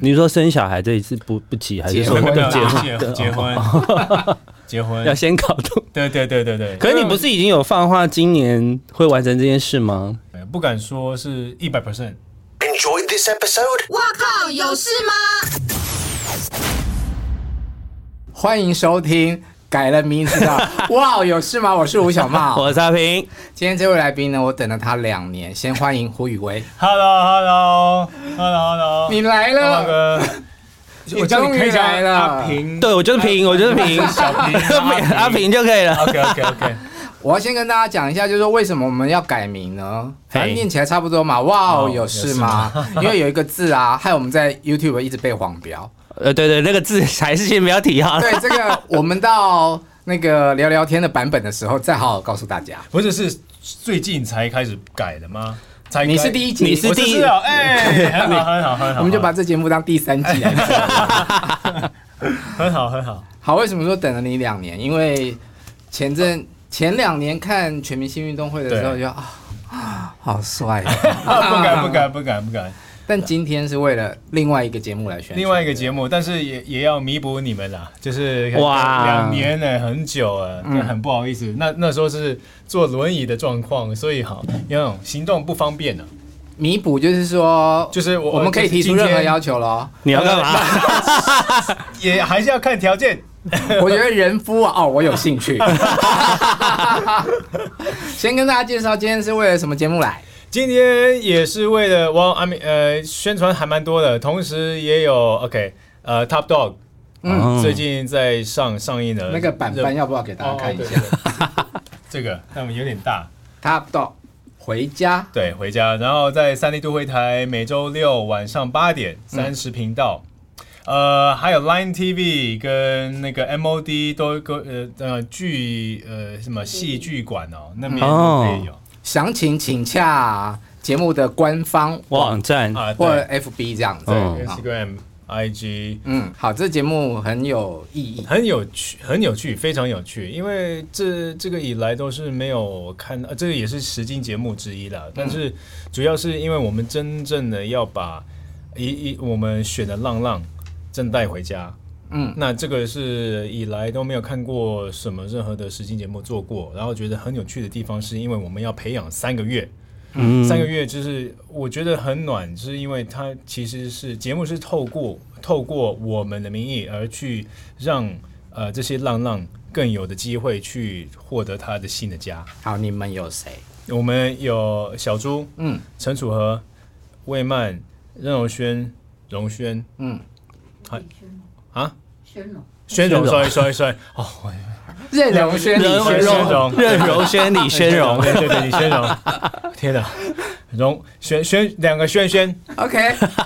你说生小孩这一次不不急，还是说结婚结婚结结婚 结婚要先搞懂？对对对对对。可是你不是已经有放话今年会完成这件事吗？不敢说是一百 percent。Enjoy this episode。我靠，有事吗？欢迎收听。改了名字的，哇，有事吗？我是吴小茂，我是阿平。今天这位来宾呢，我等了他两年。先欢迎胡宇威。Hello，Hello，Hello，Hello，你来了，哥。我终于来了。阿平，对我就是平，我就是平，小平，阿平就可以了。OK，OK，OK。我要先跟大家讲一下，就是说为什么我们要改名呢？反正念起来差不多嘛。哇，有事吗？因为有一个字啊，害我们在 YouTube 一直被黄标。呃，对对，那个字还是先不要提哈。对，这个我们到那个聊聊天的版本的时候，再好好告诉大家。不是，是最近才开始改的吗？才你是第一集，你是第一，哎，很好，很好，很好。我们就把这节目当第三季来做。很好，很好。好，为什么说等了你两年？因为前阵前两年看全明星运动会的时候，就啊，好帅啊！不敢，不敢，不敢，不敢。但今天是为了另外一个节目来选，另外一个节目，但是也也要弥补你们啦，就是哇，两年呢，很久啊，很不好意思。那那时候是坐轮椅的状况，所以好，因为行动不方便呢。弥补就是说，就是我们可以提出任何要求咯。你要干嘛？也还是要看条件。我觉得人夫哦，我有兴趣。先跟大家介绍，今天是为了什么节目来？今天也是为了我阿明呃宣传还蛮多的，同时也有 OK 呃 Top Dog，嗯，最近在上上映的那个版本要不要给大家看一下？这个他们有点大。Top Dog 回家，对，回家，然后在三立都会台每周六晚上八点三十频道，嗯、呃，还有 Line TV 跟那个 MOD 都个呃呃剧呃什么戏剧馆哦，那边都可以有。详情请洽节目的官方网站啊，或者 FB 这样子，对，Instagram、IG。嗯，好，这节目很有意义，很有趣，很有趣，非常有趣。因为这这个以来都是没有看，呃，这个也是实境节目之一啦。但是主要是因为我们真正的要把一一我们选的浪浪正带回家。嗯，那这个是以来都没有看过什么任何的实境节目做过，然后觉得很有趣的地方，是因为我们要培养三个月，嗯，三个月就是我觉得很暖，就是因为它其实是节目是透过透过我们的名义而去让呃这些浪浪更有的机会去获得他的新的家。好，你们有谁？我们有小猪，嗯，陈楚河、魏曼、任容萱、容萱，嗯，还。啊，宣荣，宣荣，sorry sorry sorry，哦，任容萱，李宣荣，任容萱，李宣荣，对对对，李宣荣，天哪，荣宣宣两个轩轩，OK，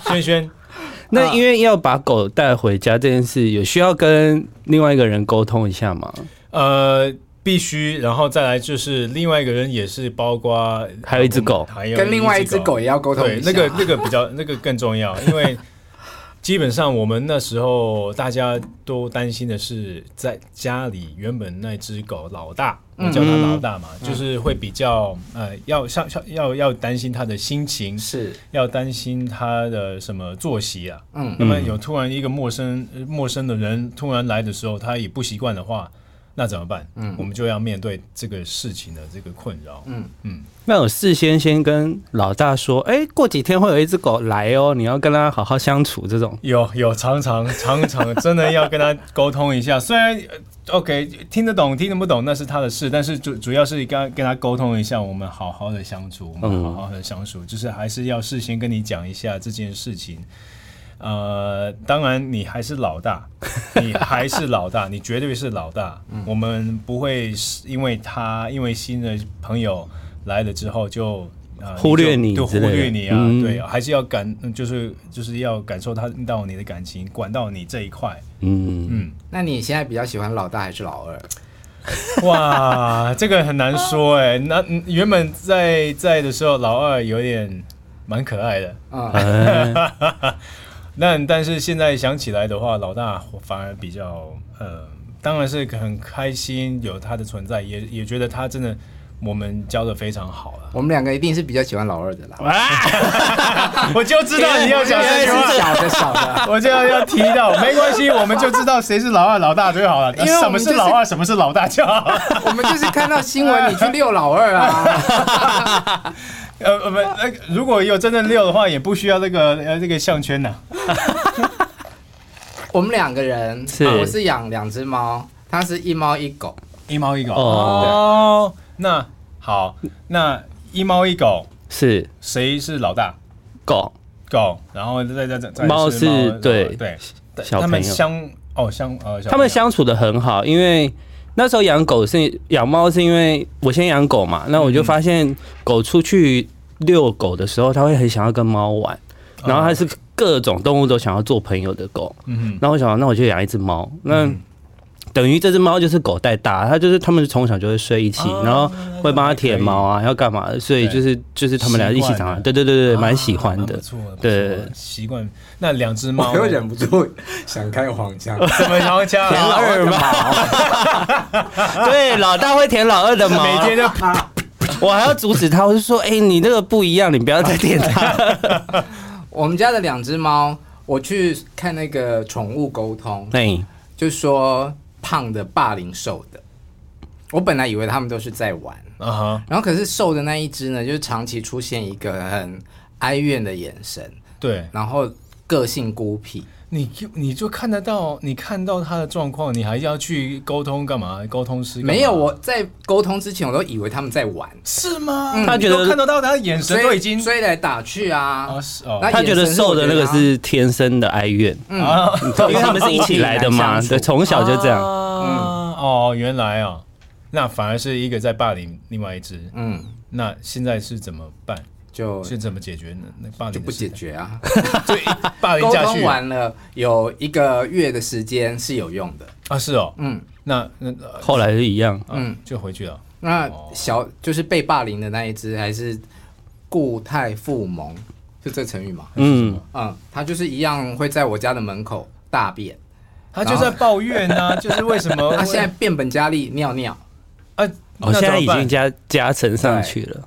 轩轩，那因为要把狗带回家这件事，有需要跟另外一个人沟通一下吗？呃，必须，然后再来就是另外一个人也是包括还有一只狗，还有跟另外一只狗。也要沟通一下，那个那个比较那个更重要，因为。基本上，我们那时候大家都担心的是，在家里原本那只狗老大，我叫它老大嘛，嗯、就是会比较呃，要像像要要担心它的心情，是要担心它的什么作息啊。嗯，那么有突然一个陌生陌生的人突然来的时候，他也不习惯的话。那怎么办？嗯，我们就要面对这个事情的这个困扰。嗯嗯，那我事先先跟老大说，哎、欸，过几天会有一只狗来哦，你要跟他好好相处。这种有有常常 常常真的要跟他沟通一下。虽然 OK 听得懂听得不懂那是他的事，但是主主要是跟跟他沟通一下，我们好好的相处，我们好好的相处，嗯、就是还是要事先跟你讲一下这件事情。呃，当然，你还是老大，你还是老大，你绝对是老大。嗯、我们不会因为他，因为新的朋友来了之后就，呃、忽略你，就忽略你啊。嗯、对，还是要感，就是就是要感受他到你的感情，管到你这一块。嗯嗯。那你现在比较喜欢老大还是老二？哇，这个很难说哎。那原本在在的时候，老二有点蛮可爱的啊。嗯那但是现在想起来的话，老大反而比较呃，当然是很开心有他的存在，也也觉得他真的我们教的非常好了。我们两个一定是比较喜欢老二的啦。我就知道你要讲这句话，小的小的，我就要要提到，没关系，我们就知道谁是老二老大就好了。因为就是什么是老二，什么是老大就好。我们就是看到新闻，你去遛老二啊。呃呃不，呃如果有真正遛的话，也不需要那个呃这个项圈呐。我们两个人，是。我是养两只猫，它是一猫一狗。一猫一狗。哦。哦，那好，那一猫一狗，是。谁是老大？狗。狗，然后再再再再猫是猫对对，小他们朋友。相哦相呃，小他们相处的很好，因为那时候养狗是养猫，是因为我先养狗嘛，那我就发现狗出去遛狗的时候，它会很想要跟猫玩，然后它是各种动物都想要做朋友的狗，嗯哼，然后我想，那我就养一只猫，那。嗯等于这只猫就是狗带大，它就是他们从小就会睡一起，哦然后会帮它舔毛啊，要干嘛的，所以就是就是他们俩一起长大，对对对对，蛮喜欢的。不，错，对，习惯。那两只猫我又忍不住想开黄腔，什么黄腔？老二毛，对，老大会舔老二的毛，每天就我还要阻止他，我就说，哎，你那个不一样，你不要再舔它。我们家的两只猫，我去看那个宠物沟通，哎，就说。胖的霸凌瘦的，我本来以为他们都是在玩，然后可是瘦的那一只呢，就是长期出现一个很哀怨的眼神，对，然后个性孤僻，你就你就看得到，你看到他的状况，你还要去沟通干嘛？沟通师没有，我在沟通之前，我都以为他们在玩，是吗？他觉得看得到他的眼神都已经追来打去啊，哦是哦，他觉得瘦的那个是天生的哀怨，嗯，因为他们是一起来的嘛，对，从小就这样，嗯。哦，原来啊，那反而是一个在霸凌另外一只，嗯，那现在是怎么办？就是怎么解决呢？那霸凌就不解决啊，就霸凌下去。沟通完了有一个月的时间是有用的。啊，是哦，嗯，那那后来是一样，嗯，就回去了。那小就是被霸凌的那一只还是固态复萌，是这成语吗，嗯。嗯，他就是一样会在我家的门口大便。他就在抱怨啊，就是为什么 他现在变本加厉尿尿。啊？我现在已经加加成上去了，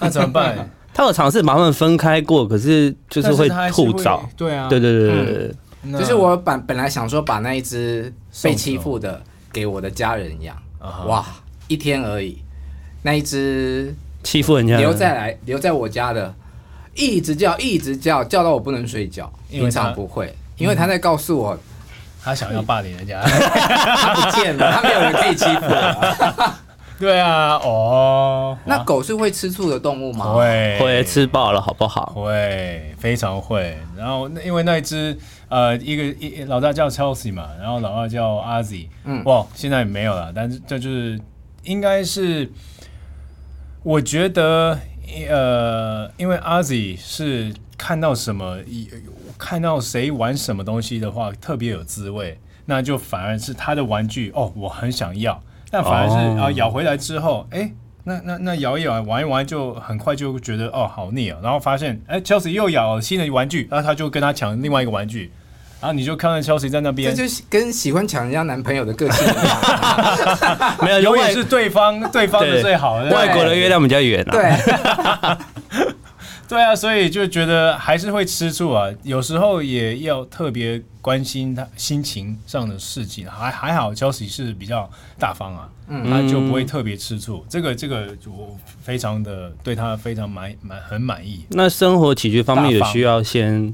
那怎么办？他有尝试把他们分开过，可是就是会吐澡。对啊，对对对对对，就是我本本来想说把那一只被欺负的给我的家人养，哇，一天而已，那一只欺负人家留在来留在我家的，一直叫一直叫叫到我不能睡觉，平常不会，因为他在告诉我。他想要霸凌人家，他不见了，他没有人可以欺负了。对啊，哦，那狗是会吃醋的动物吗？会，会吃饱了，好不好？会，非常会。然后因为那一只呃，一个一老大叫 Chelsea 嘛，然后老二叫 Ozzy，嗯，哇，现在没有了，但是这就是应该是，我觉得呃，因为 Ozzy 是看到什么看到谁玩什么东西的话，特别有滋味，那就反而是他的玩具哦，我很想要。但反而是啊、哦，咬回来之后，哎，那那那咬一咬，玩一玩，就很快就觉得哦，好腻啊。然后发现，哎，Chelsea 又咬新的玩具，然后他就跟他抢另外一个玩具，然后你就看到 Chelsea 在那边，这就跟喜欢抢人家男朋友的个性一样，没有，永远是对方 对方的最好的。外国的月亮比较圆啊。对。对啊，所以就觉得还是会吃醋啊。有时候也要特别关心他心情上的事情。还还好，Chelsea 是比较大方啊，嗯，他就不会特别吃醋。这个这个我非常的对他非常满满很满意。那生活起居方面有需要先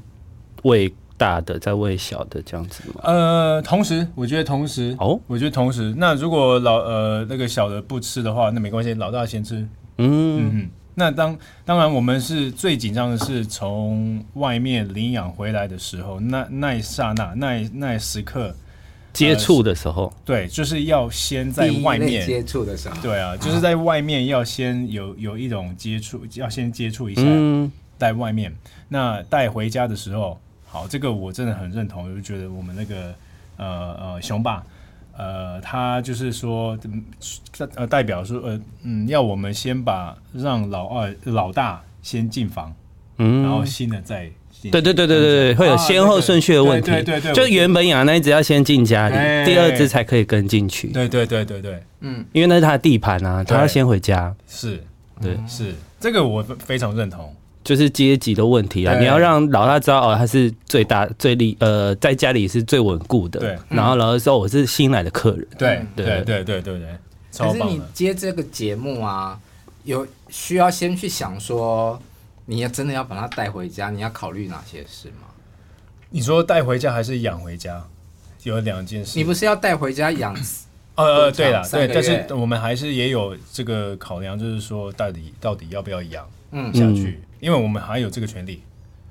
喂大的再喂小的这样子吗？呃，同时我觉得同时哦，我觉得同时。那如果老呃那个小的不吃的话，那没关系，老大先吃。嗯嗯。那当当然，我们是最紧张的是从外面领养回来的时候，那那一刹那，那一那一时刻接触的时候、呃，对，就是要先在外面接触的时候，对啊，就是在外面要先有有一种接触，要先接触一下，在外面。那带回家的时候，好，这个我真的很认同，我就觉得我们那个呃呃熊爸。呃，他就是说，呃，代表说，呃，嗯，要我们先把让老二、老大先进房，嗯，然后新的再。对对对对对对，会有先后顺序的问题。对对对，就原本养的那一只要先进家里，第二只才可以跟进去。对对对对对，嗯，因为那是他的地盘啊，他要先回家。是，对，是这个我非常认同。就是阶级的问题啊，你要让老大知道哦，他是最大最厉呃，在家里是最稳固的。对，然后老大说我是新来的客人。对对对对对对。可是你接这个节目啊，有需要先去想说，你要真的要把他带回家，你要考虑哪些事吗？你说带回家还是养回家？有两件事。你不是要带回家养？呃，对了，对，但是我们还是也有这个考量，就是说到底到底要不要养嗯下去。因为我们还有这个权利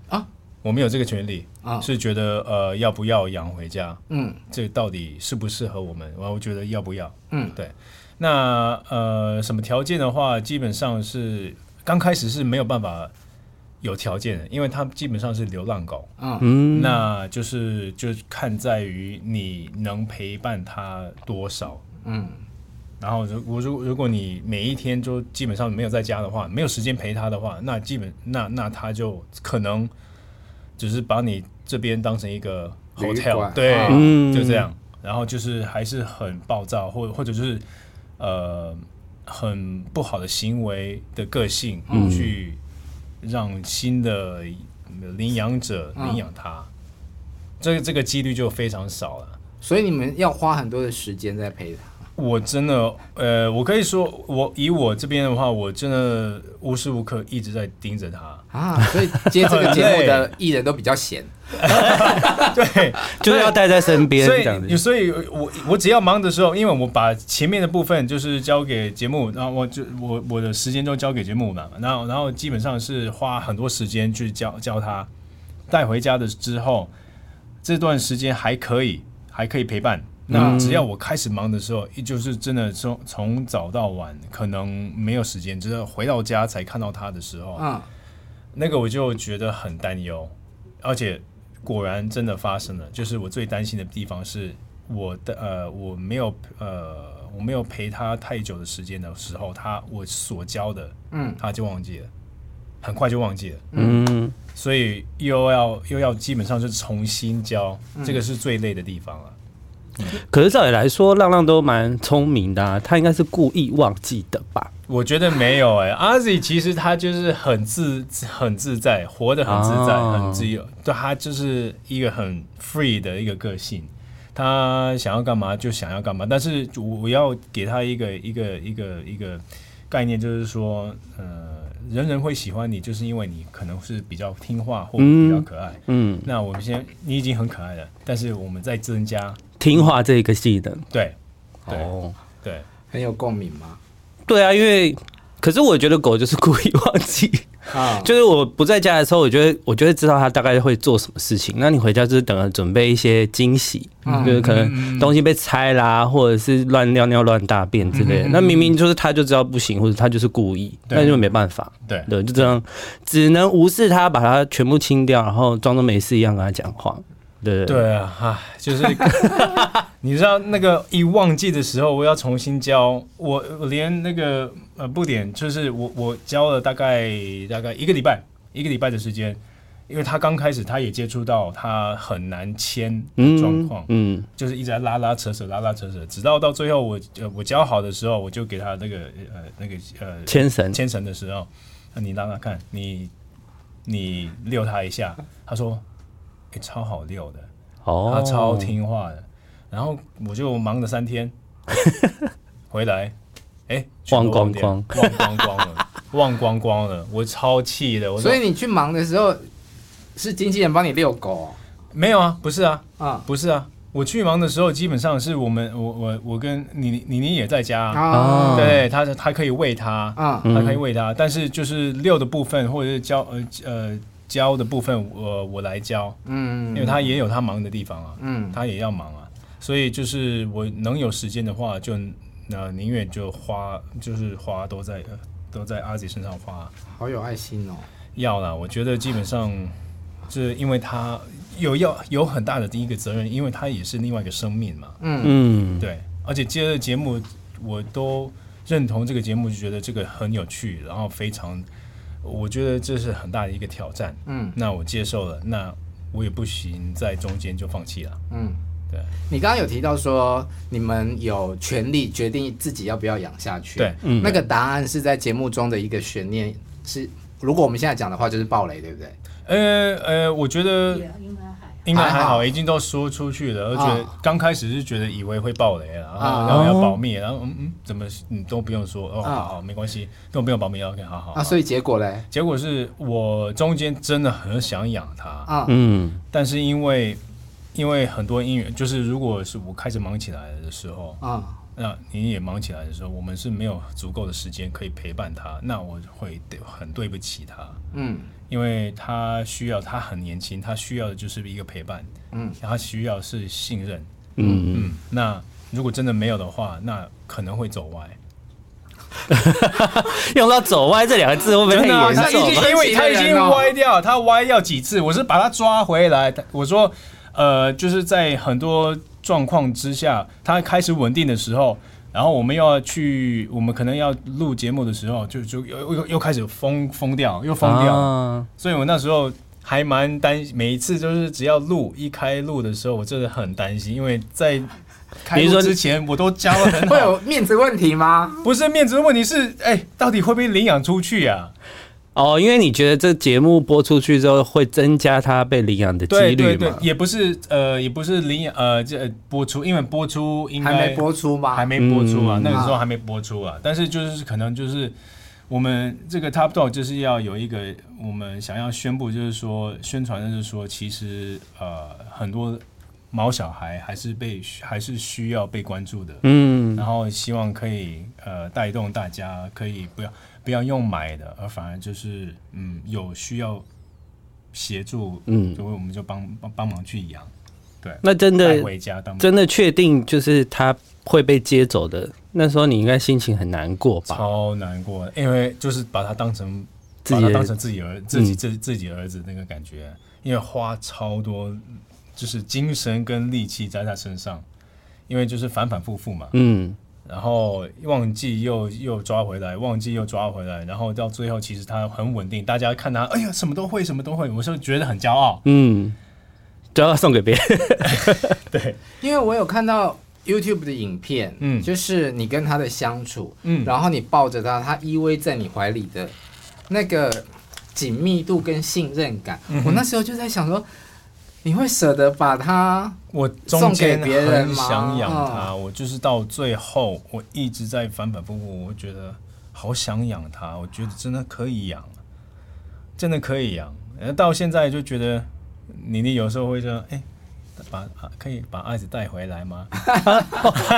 啊，我们有这个权利啊，是觉得呃要不要养回家？嗯，这到底适不适合我们？我觉得要不要？嗯，对。那呃什么条件的话，基本上是刚开始是没有办法有条件的，因为它基本上是流浪狗。嗯，那就是就看在于你能陪伴它多少。嗯。然后，如果如如果你每一天就基本上没有在家的话，没有时间陪他的话，那基本那那他就可能只是把你这边当成一个 hotel，对，嗯、就这样。然后就是还是很暴躁，或或者就是呃很不好的行为的个性，嗯、去让新的领养者领养他，嗯、这个这个几率就非常少了。所以你们要花很多的时间在陪他。我真的，呃，我可以说，我以我这边的话，我真的无时无刻一直在盯着他。啊，所以接这个节目的艺人都比较闲，对，就是要带在身边，所以，所以我我只要忙的时候，因为我把前面的部分就是交给节目，然后我就我我的时间都交给节目嘛，然后然后基本上是花很多时间去教教他，带回家的之后，这段时间还可以还可以陪伴。那只要我开始忙的时候，也就是真的从从早到晚，可能没有时间，直到回到家才看到他的时候，嗯，那个我就觉得很担忧，而且果然真的发生了。就是我最担心的地方是，我的呃我没有呃我没有陪他太久的时间的时候，他我所教的，嗯，他就忘记了，很快就忘记了，嗯，所以又要又要基本上是重新教，这个是最累的地方了。可是照理来说，浪浪都蛮聪明的，啊，他应该是故意忘记的吧？我觉得没有哎，欸，阿 Z 其实他就是很自很自在，活得很自在，哦，很自由，对，他就是一个很 free 的一个个性，他想要干嘛就想要干嘛。但是我要给他一个一个一个一个概念，就是说，呃，人人会喜欢你，就是因为你可能是比较听话或比较可爱。嗯，嗯那我们先你已经很可爱了，但是我们再增加。听话这个技能，对，哦，对，很有共鸣吗？对啊，因为可是我觉得狗就是故意忘记啊，就是我不在家的时候，我觉得我就会知道它大概会做什么事情。那你回家就是等着准备一些惊喜，就是可能东西被拆啦，或者是乱尿尿、乱大便之类的。那明明就是他就知道不行，或者他就是故意，那就没办法。对对，就这样，只能无视他，把它全部清掉，然后装作没事一样跟他讲话。对对啊，哈，就是 你知道那个一忘记的时候，我要重新教我，我连那个呃不点，就是我我教了大概大概一个礼拜，一个礼拜的时间，因为他刚开始他也接触到他很难牵的状况，嗯，嗯就是一直在拉拉扯扯拉拉扯扯，直到到最后我呃我教好的时候，我就给他那个呃那个呃牵绳牵绳的时候，那你让他看，你你遛他一下，他说。欸、超好遛的，哦，他超听话的，然后我就忙了三天，回来，哎、欸，忘光光，忘光光了，忘光光了，我超气的。所以你去忙的时候，是经纪人帮你遛狗、哦？没有啊，不是啊，啊，不是啊，我去忙的时候，基本上是我们，我我我跟妮妮妮也在家，啊，对，他他可以喂他，啊，他可以喂他，但是就是遛的部分或者是教呃呃。教的部分我我来教，嗯，因为他也有他忙的地方啊，嗯，他也要忙啊，所以就是我能有时间的话就，就呃宁愿就花，就是花都在都在阿姐身上花，好有爱心哦。要啦，我觉得基本上就是因为他有要有很大的第一个责任，因为他也是另外一个生命嘛，嗯。嗯，对，而且接着节目我都认同这个节目，就觉得这个很有趣，然后非常。我觉得这是很大的一个挑战。嗯，那我接受了，那我也不行在中间就放弃了。嗯，对。你刚刚有提到说你们有权利决定自己要不要养下去。对，嗯那个答案是在节目中的一个悬念，是如果我们现在讲的话就是暴雷，对不对？呃呃，我觉得应该还好，已经都说出去了，而且啊。刚开始是觉得以为会爆雷了，然后啊。然后要保密，然后嗯嗯，怎么你都不用说哦，啊。好好没关系，都不用保密，OK，好好。啊，所以结果嘞？结果是我中间真的很想养它，啊，嗯。但是因为因为很多因缘，就是如果是我开始忙起来的时候，啊，那你也忙起来的时候，我们是没有足够的时间可以陪伴他，那我会对很对不起他。嗯。因为他需要，他很年轻，他需要的就是一个陪伴，嗯，他需要是信任，嗯，嗯，那如果真的没有的话，那可能会走歪，用到“走歪”这两个字，会不会太严重？了？经因为他已经歪掉，他歪掉几次，我是把他抓回来，我说，呃，就是在很多状况之下，它开始稳定的时候。然后我们又要去，我们可能要录节目的时候，就就又又又开始疯疯掉，又疯掉。啊所以我那时候还蛮担心，每一次就是只要录一开录的时候，我真的很担心，因为在开比如说录之前我都教了很 会，有面子问题吗？不是面子的问题是，哎，到底会不会领养出去啊？哦，因为你觉得这节目播出去之后会增加他被领养的几率对对对嘛，？也不是呃，也不是领养呃，这播出，因为播出应该还没播出吗？还没播出啊，嗯那个时候还没播出啊。但是就是可能就是我们这个 Top Dog 就是要有一个我们想要宣布，就是说宣传，就是说其实呃很多毛小孩还是被还是需要被关注的，嗯然后希望可以呃带动大家可以不要不要用买的，而反而就是嗯有需要协助，嗯。所以我们就帮帮帮忙去养，对，那真的回家当真的确定就是他会被接走的，那时候你应该心情很难过吧？超难过，因为就是把他当成自己把他当成自己儿自己嗯自自己儿子那个感觉，因为花超多就是精神跟力气在他身上，因为就是反反复复嘛，嗯然后忘记又又抓回来，忘记又抓回来，然后到最后其实他很稳定，大家看他，哎呀什么都会什么都会，我是觉得很骄傲，嗯，骄傲送给别人。对，因为我有看到 YouTube 的影片，嗯。就是你跟他的相处，嗯。然后你抱着他，他依偎在你怀里的那个紧密度跟信任感，嗯我那时候就在想说，你会舍得把它我中间送给别人很吗想养它，我就是到最后，我一直在反反复复，我觉得好想养它，我觉得真的可以养，真的可以养。呃到现在就觉得，妮妮有时候会说，哎、把啊可以把爱子带回来吗？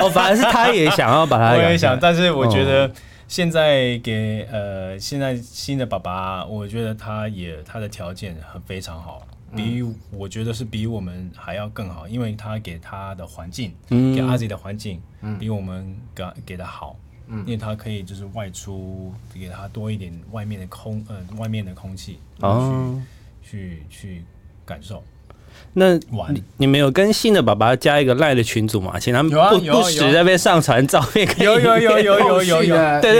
哦，反而是他也想要把他养下来，我也想，但是我觉得哦。现在给呃现在新的爸爸，我觉得他也他的条件很非常好，比我觉得是比我们还要更好，因为他给他的环境，嗯。给阿 Z 的环境，比我们给给的好，因为他可以就是外出，给他多一点外面的空呃外面的空气，哦，去去感受。那玩。你你们有跟新的爸爸加一个赖的群组吗？请他们有啊不有啊有啊。不时在那边上传照片，有有有有有有有对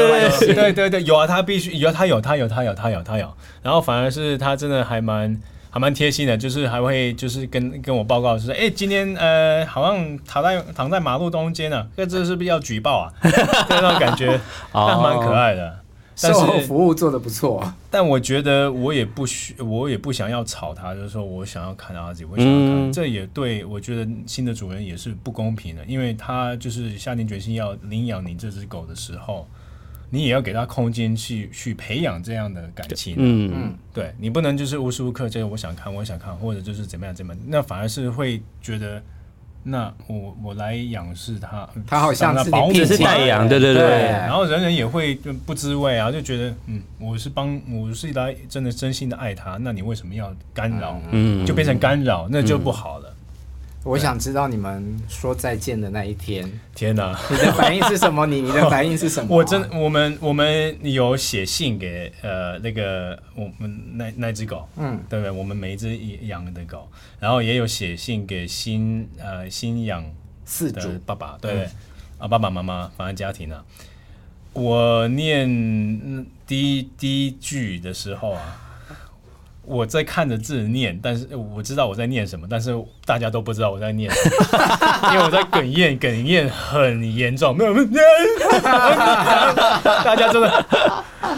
对对对，有啊，他必须有，他有他有他有他有他有，然后反而是他真的还蛮还蛮贴心的，就是还会就是跟跟我报告，就是哎，今天呃好像躺在躺在马路中间呢、啊，这这是不是要举报啊？那种感觉，蛮可爱的。但售后服务做得不错，但我觉得我也不需，我也不想要吵他，就是说我想要看阿吉，我想要看，嗯这也对我觉得新的主人也是不公平的，因为他就是下定决心要领养你这只狗的时候，你也要给他空间去去培养这样的感情。嗯嗯，对你不能就是无时无刻这个我想看，我想看，或者就是怎么样怎么样，那反而是会觉得，那我我来仰视他，他好像是保姆只是代养，对对对对然后人人也会就不知味啊，就觉得嗯，我是帮我是来真的真心的爱他，那你为什么要干扰？嗯就变成干扰，那就不好了。我想知道你们说再见的那一天，天哪！你的反应是什么？你你的反应是什么啊？我真我们我们有写信给呃那个我们那那只狗，嗯对不对？我们每一只养的狗，然后也有写信给新呃新养四主的爸爸，对不对？啊爸爸妈妈，反正家庭啊。我念第一第一句的时候啊。我在看着字念，但是我知道我在念什么，但是大家都不知道我在念什么，因为我在哽咽，哽咽很严重。没有，没有，大家真的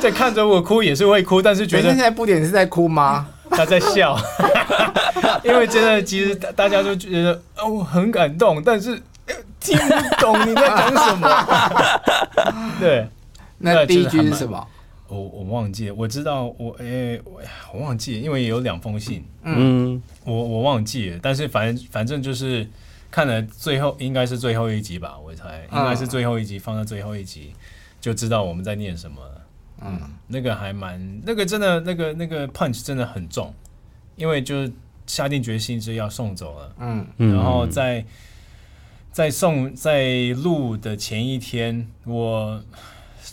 在看着我哭也是会哭，但是觉得现在不点是在哭吗？他在笑，因为真的其实大家都觉得哦很感动，但是听不懂你在讲什么。对，那第一句是什么？我我忘记了，我知道我诶、欸，我忘记了，因为有两封信，嗯，我我忘记了，但是反正反正就是看了最后应该是最后一集吧，我猜应该是最后一集，放到最后一集就知道我们在念什么了，嗯，那个还蛮那个真的那个那个 punch 真的很重，因为就是下定决心是要送走了，嗯，然后在在送在录的前一天，我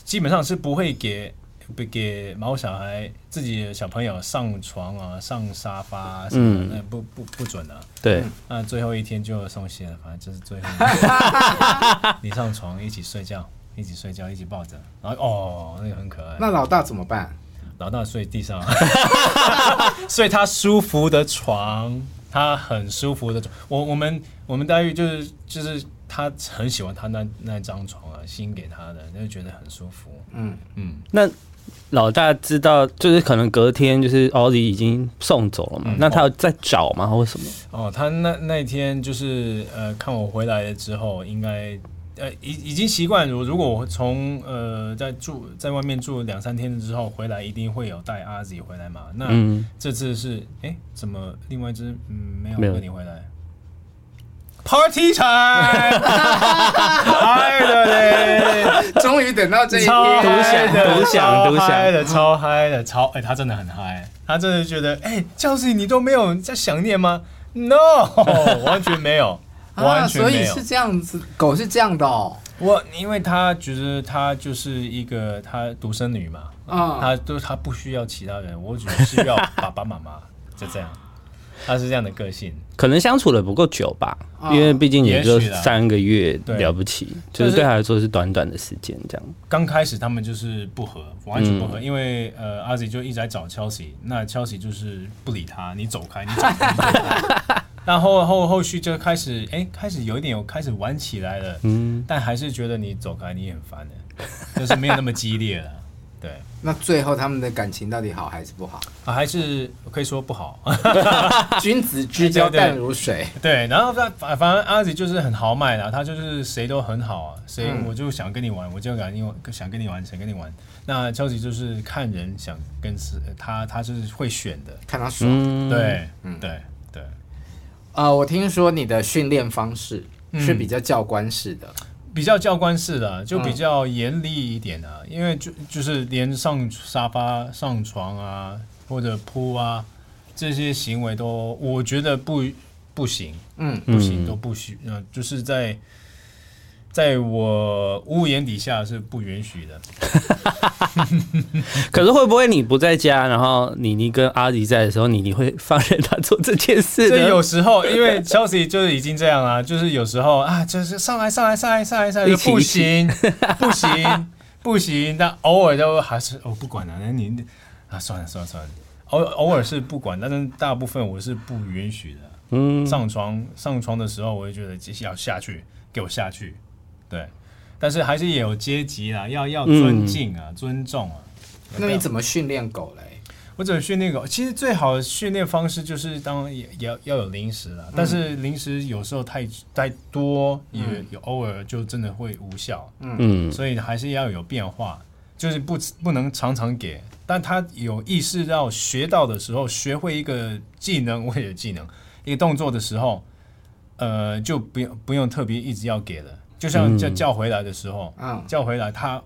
基本上是不会给。不给毛小孩自己小朋友上床啊，上沙发啊什么的，那、嗯、不不不准啊。对，那最后一天就送信了，反正就是最后一天。你上床一起睡觉，一起睡觉，一起抱着，然后哦，那个很可爱。那老大怎么办？老大睡地上，睡他舒服的床，他很舒服的床。我我们我们待遇就是就是他很喜欢他那那张床啊，新给他的，就觉得很舒服。嗯嗯，那。老大知道，就是可能隔天就是奥迪已经送走了嘛，嗯、那他有在找吗？或什么？哦，他那那天就是呃，看我回来了之后，应该呃已已经习惯。如如果我从呃在住在外面住两三天之后回来，一定会有带阿 Z 回来嘛。那这次是哎、欸，怎么另外一只嗯没有跟你回来？Party time，嗨的嘞！终于等到这一天，独享的，独享，独享的，超嗨的，超哎、欸，他真的很嗨，他真的觉得哎，教室你都没有在想念吗？No，完全没有，完全没有。啊、所以是这样子，狗是这样的哦。我因为他觉得他就是一个他独生女嘛，啊，他都他不需要其他人，我只需要爸爸妈妈，就这样。他是这样的个性，可能相处的不够久吧，因为毕竟也就三个月了不起，就是对他来说是短短的时间这样。刚开始他们就是不合，完全不合，因为呃阿 Z 就一直在找 Chelsea，那 Chelsea 就是不理他，你走开，你走开。然 后后后续就开始哎，开始有一点有开始玩起来了，嗯，但还是觉得你走开你很烦的，就是没有那么激烈了。对，那最后他们的感情到底好还是不好？啊，还是可以说不好。君子之交淡如水。对，然后反反反正阿吉就是很豪迈的，他就是谁都很好啊，谁我就想跟你玩，我就敢因为想跟你玩，想跟你玩。那 Chelsea 就是看人想跟是他，他就是会选的，看他爽。对，嗯，对对。呃，我听说你的训练方式是比较教官式的。比较教官式的，就比较严厉一点的，嗯、因为就就是连上沙发、上床啊，或者铺啊，这些行为都我觉得不不行，嗯，不行都不许，嗯，就是在在我屋檐底下是不允许的。可是会不会你不在家，然后妮妮跟阿迪在的时候，你你会放任他做这件事？所以有时候，因为 Chelsea 就是已经这样了，就是有时候啊，就是上来上来上来上来上来，不行不行不行，但偶尔都还是我、哦、不管了，那你啊算了算了算了，偶偶尔是不管，但是大部分我是不允许的。嗯，上床上床的时候，我就觉得接下要下去，给我下去，对。但是还是也有阶级啦，要要尊敬啊，嗯、尊重啊。那你怎么训练狗嘞？我怎么训练狗？其实最好的训练方式就是当然也要要有零食了，嗯、但是零食有时候太太多，也有偶尔就真的会无效。嗯，所以还是要有变化，就是不不能常常给。但他有意识到学到的时候，学会一个技能或者技能一个动作的时候，呃，就不用不用特别一直要给了。就像叫叫回来的时候，嗯，叫回来他，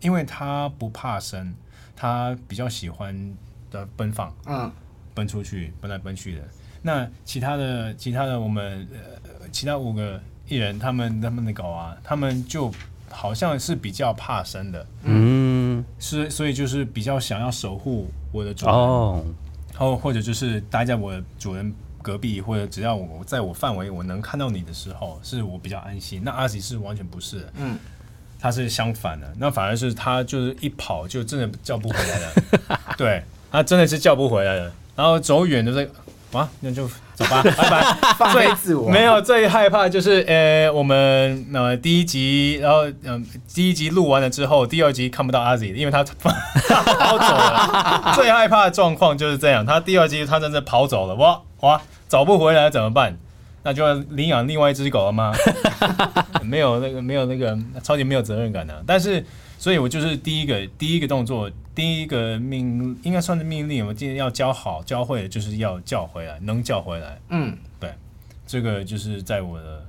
因为他不怕生，他比较喜欢的奔放，嗯，奔出去，奔来奔去的。那其他的其他的我们呃其他五个艺人，他们他们的狗啊，他们就好像是比较怕生的，嗯，是所以就是比较想要守护我的主人，哦，然后或者就是待在我的主人。隔壁或者只要我在我范围我能看到你的时候，是我比较安心。那阿吉是完全不是，嗯，他是相反的，那反而是他就是一跑就真的叫不回来了，对，他真的是叫不回来了，然后走远就是啊，那就走吧，拜拜。放飞自我，没有最害怕就是呃，我们呃第一集，然后嗯、呃、第一集录完了之后，第二集看不到阿 Z，因为他跑走了。最害怕的状况就是这样，他第二集他真的跑走了，哇哇，找不回来怎么办？那就要领养另外一只狗了吗？没有那个，没有那个，超级没有责任感的、啊。但是，所以我就是第一个第一个动作，第一个命应该算是命令，我今天要教好教会，就是要叫回来，能叫回来。嗯，对，这个就是在我的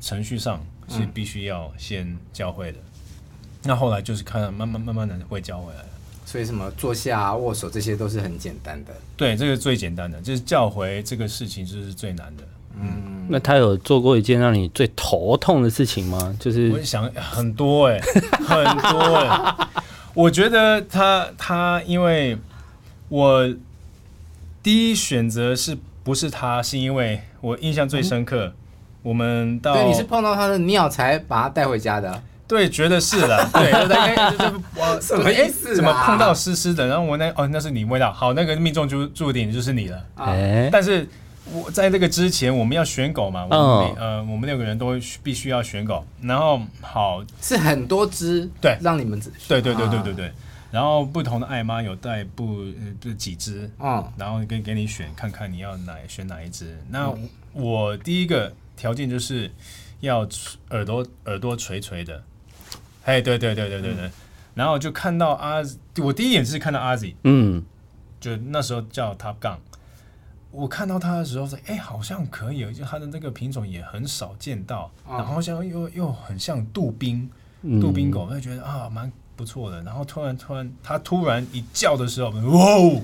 程序上是必须要先教会的。嗯、那后来就是看慢慢慢慢的会教回来。所以什么坐下、握手这些都是很简单的。对，这个最简单的，就是叫回这个事情就是最难的。嗯，那他有做过一件让你最头痛的事情吗？就是我想很多哎、欸，很多哎、欸。我觉得他他，因为我第一选择是不是他，是因为我印象最深刻。嗯、我们到对，你是碰到他的尿才把他带回家的。对，觉得是的。对，什么意思？怎么碰到湿湿的？然后我那哦，那是你味道。好，那个命中注注定就是你了。哎，但是。我在这个之前，我们要选狗嘛？我们、oh. 呃，我们六个人都必须要选狗。然后好是很多只，对，让你们对对对对对对。然后不同的爱妈有带不呃几只，嗯，oh. 然后给给你选，看看你要哪选哪一只。那我第一个条件就是要耳朵耳朵垂垂的，哎，对对对对对对。嗯、然后就看到阿，我第一眼是看到阿 Z，嗯，就那时候叫 Top Gun。我看到它的时候说，哎、欸，好像可以，就它的那个品种也很少见到，嗯、然后像又又很像杜宾，杜宾狗，我就觉得啊，蛮不错的。然后突然突然，它突然一叫的时候，哇哦，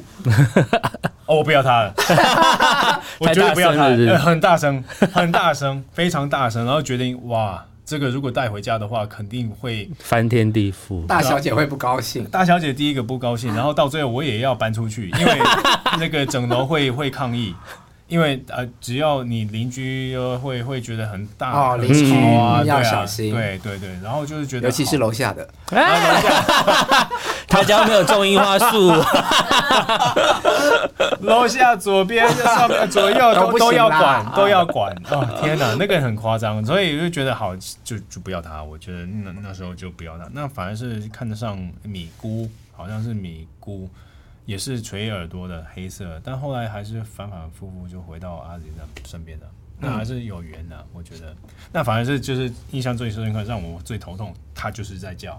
哦，我不要它了，我绝对不要它，呃，很大声，很大声，非常大声，然后决定哇。这个如果带回家的话，肯定会翻天地覆。大小姐会不高兴。大小姐第一个不高兴，然后到最后我也要搬出去，因为那个整楼会会抗议。因为呃，只要你邻居会会觉得很大哦，邻居要小心。对对对，然后就是觉得，尤其是楼下的，他家没有种樱花树，楼下左边、上面、左右都 都要管，都要管。哦天哪，那个很夸张，所以就觉得好，就就不要他。我觉得那那时候就不要他，那反而是看得上米姑，好像是米姑。也是垂耳朵的黑色，但后来还是反反复复就回到阿杰的身边的，那还是有缘的，啊，我觉得。那反而是就是印象最深刻，让我最头痛，他就是在叫。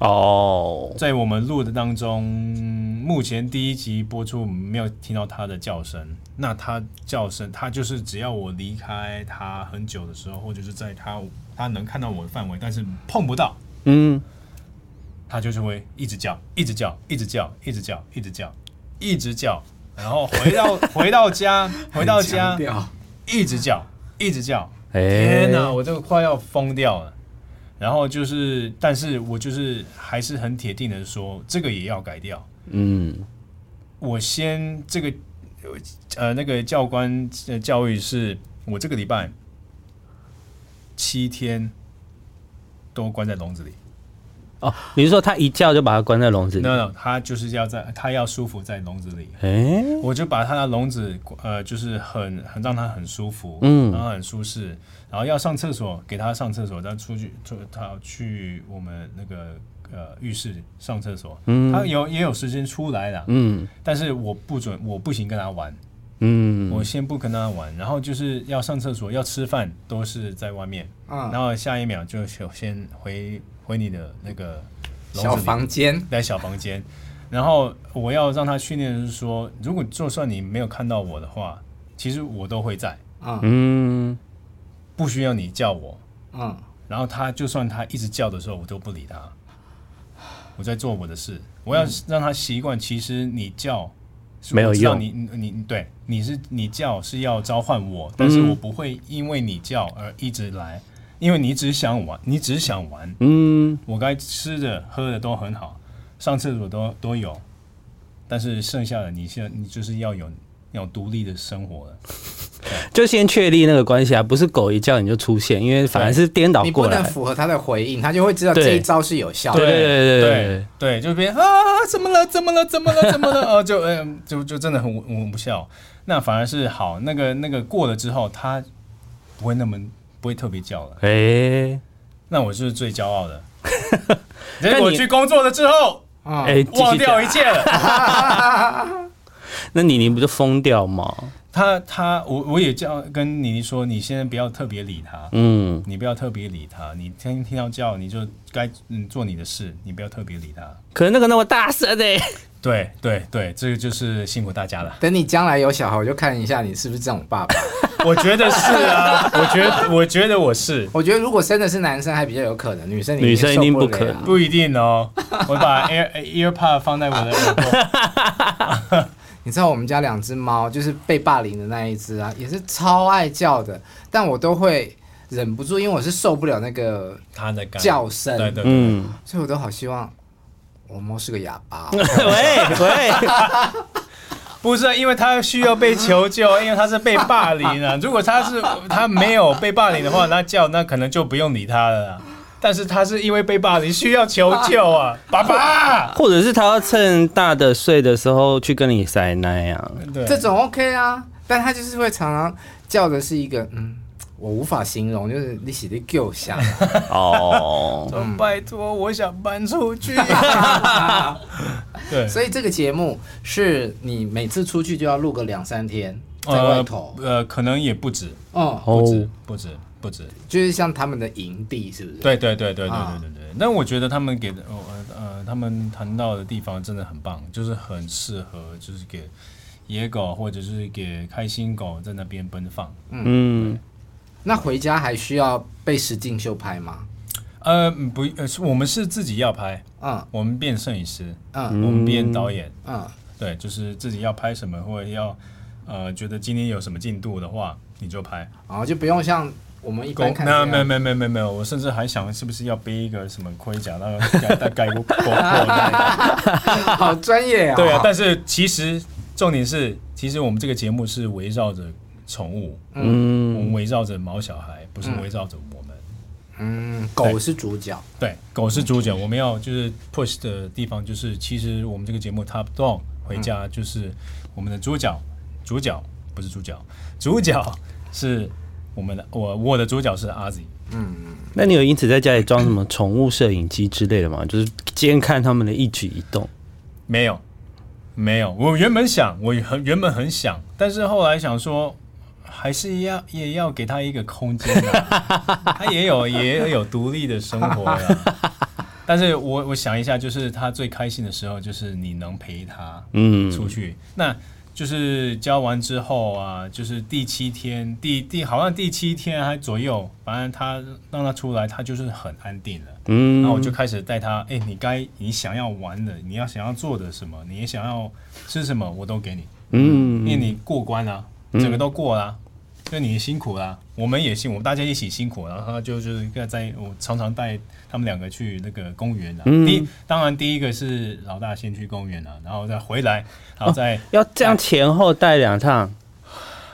哦，在我们录的当中，目前第一集播出没有听到他的叫声，那他叫声，他就是只要我离开他很久的时候，或者是在他他能看到我的范围，但是碰不到，嗯。他就是会一直叫，一直叫，一直叫，一直叫，一直叫，一直叫，然后回到 回到家，回到家，一直叫，一直叫，天哪，我都快要疯掉了。然后就是，但是我就是还是很铁定的说，这个也要改掉。嗯，我先这个呃那个教官的教育是，我这个礼拜七天都关在笼子里。哦，你是说他一叫就把它关在笼子里？No no，他就是要在，他要舒服在笼子里。哎，我就把他的笼子，呃，就是很很让他很舒服，嗯，然后很舒适，然后要上厕所给他上厕所，再出去就他去我们那个呃浴室上厕所，嗯，他有也有时间出来了，嗯，但是我不准，我不行跟他玩，嗯，我先不跟他玩，然后就是要上厕所要吃饭都是在外面，啊，然后下一秒就先回。回你的那个小房间，在小房间，然后我要让他训练的是说，如果就算你没有看到我的话，其实我都会在，嗯，不需要你叫我，嗯，然后他就算他一直叫的时候，我都不理他，我在做我的事，我要让他习惯，其实你叫没有用，你你你对，你是你叫是要召唤我，但是我不会因为你叫而一直来。因为你只想玩，你只想玩。嗯，我该吃的喝的都很好，上厕所都都有，但是剩下的你现在你就是要有要独立的生活了。就先确立那个关系啊，不是狗一叫你就出现，因为反而是颠倒过来，你不能符合他的回应，他就会知道这一招是有效的。对对对对对对，就变啊，怎么了？怎么了？怎么了？怎么了？哦，就 嗯，就就真的很无无效。那反而是好，那个那个过了之后，他不会那么不会特别叫了。哎、欸，那我就是最骄傲的。结果去工作了之后，哎，忘掉一切了。那你你不就疯掉吗？他他我我也叫跟妮妮说，你现在不要特别理他，嗯，你不要特别理他，你听听到叫你就该嗯做你的事，你不要特别理他。可是那个那么大声 的，对对对，这个就是辛苦大家了。等你将来有小孩，我就看一下你是不是这种爸爸。我觉得是啊，我觉得我觉得我是，我觉得如果生的是男生还比较有可能，女生女生一定不可能，不一定哦。我把 Air AirPod 放在我的耳朵。你知道我们家两只猫就是被霸凌的那一只啊，也是超爱叫的，但我都会忍不住，因为我是受不了那个它的叫声，对对对，嗯，所以我都好希望我猫是个哑巴。喂 喂，不是，因为它需要被求救，因为它是被霸凌啊。如果它是它没有被霸凌的话，那叫那可能就不用理它了。但是他是因为被霸凌需要求救啊，爸爸，或者是他要趁大的睡的时候去跟你塞奶啊，对，这种 OK 啊，但他就是会常常叫的是一个，嗯，我无法形容，就是你写的够响哦，拜托，我想搬出去，对，所以这个节目是你每次出去就要录个两三天在外头，呃，呃，可能也不止，哦，不止，不止。不止，就是像他们的营地，是不是？对对对对对对对对。那、啊、我觉得他们给的，呃呃，他们谈到的地方真的很棒，就是很适合，就是给野狗或者是给开心狗在那边奔放。嗯，那回家还需要被实境秀拍吗？呃，不，呃，我们是自己要拍，嗯，我们变摄影师，嗯，我们变导演，嗯，对，就是自己要拍什么，或者要呃觉得今天有什么进度的话，你就拍，然后就不用像。我们一般看，没有没有没有没有没有，我甚至还想是不是要背一个什么盔甲，然后盖盖盖个破破好专业啊！对啊，但是其实重点是，其实我们这个节目是围绕着宠物，嗯，我们围绕着毛小孩，不是围绕着我们。嗯，狗是主角，对，狗是主角。我们要就是 push 的地方，就是其实我们这个节目 Top down 回家就是我们的主角，主角不是主角，主角是。我们的我我的主角是阿 Z，嗯，那你有因此在家里装什么宠物摄影机之类的吗？就是监看他们的一举一动？没有，没有。我原本想，我很原本很想，但是后来想说，还是要也要给他一个空间啊，他也有也有独立的生活呀。但是我我想一下，就是他最开心的时候，就是你能陪他嗯出去、嗯、那。就是交完之后啊，就是第七天，第第好像第七天还左右，反正他让他出来，他就是很安定了。嗯，然后我就开始带他，哎、你该你想要玩的，你要想要做的什么，你想要吃什么，我都给你。嗯，因为你过关了、整个都过了、嗯就你辛苦啦，我们也辛苦，我们大家一起辛苦。然后他就就是在，我常常带他们两个去那个公园啊。嗯、第一，当然第一个是老大先去公园啊，然后再回来，然后再、哦、要这样前后带两趟，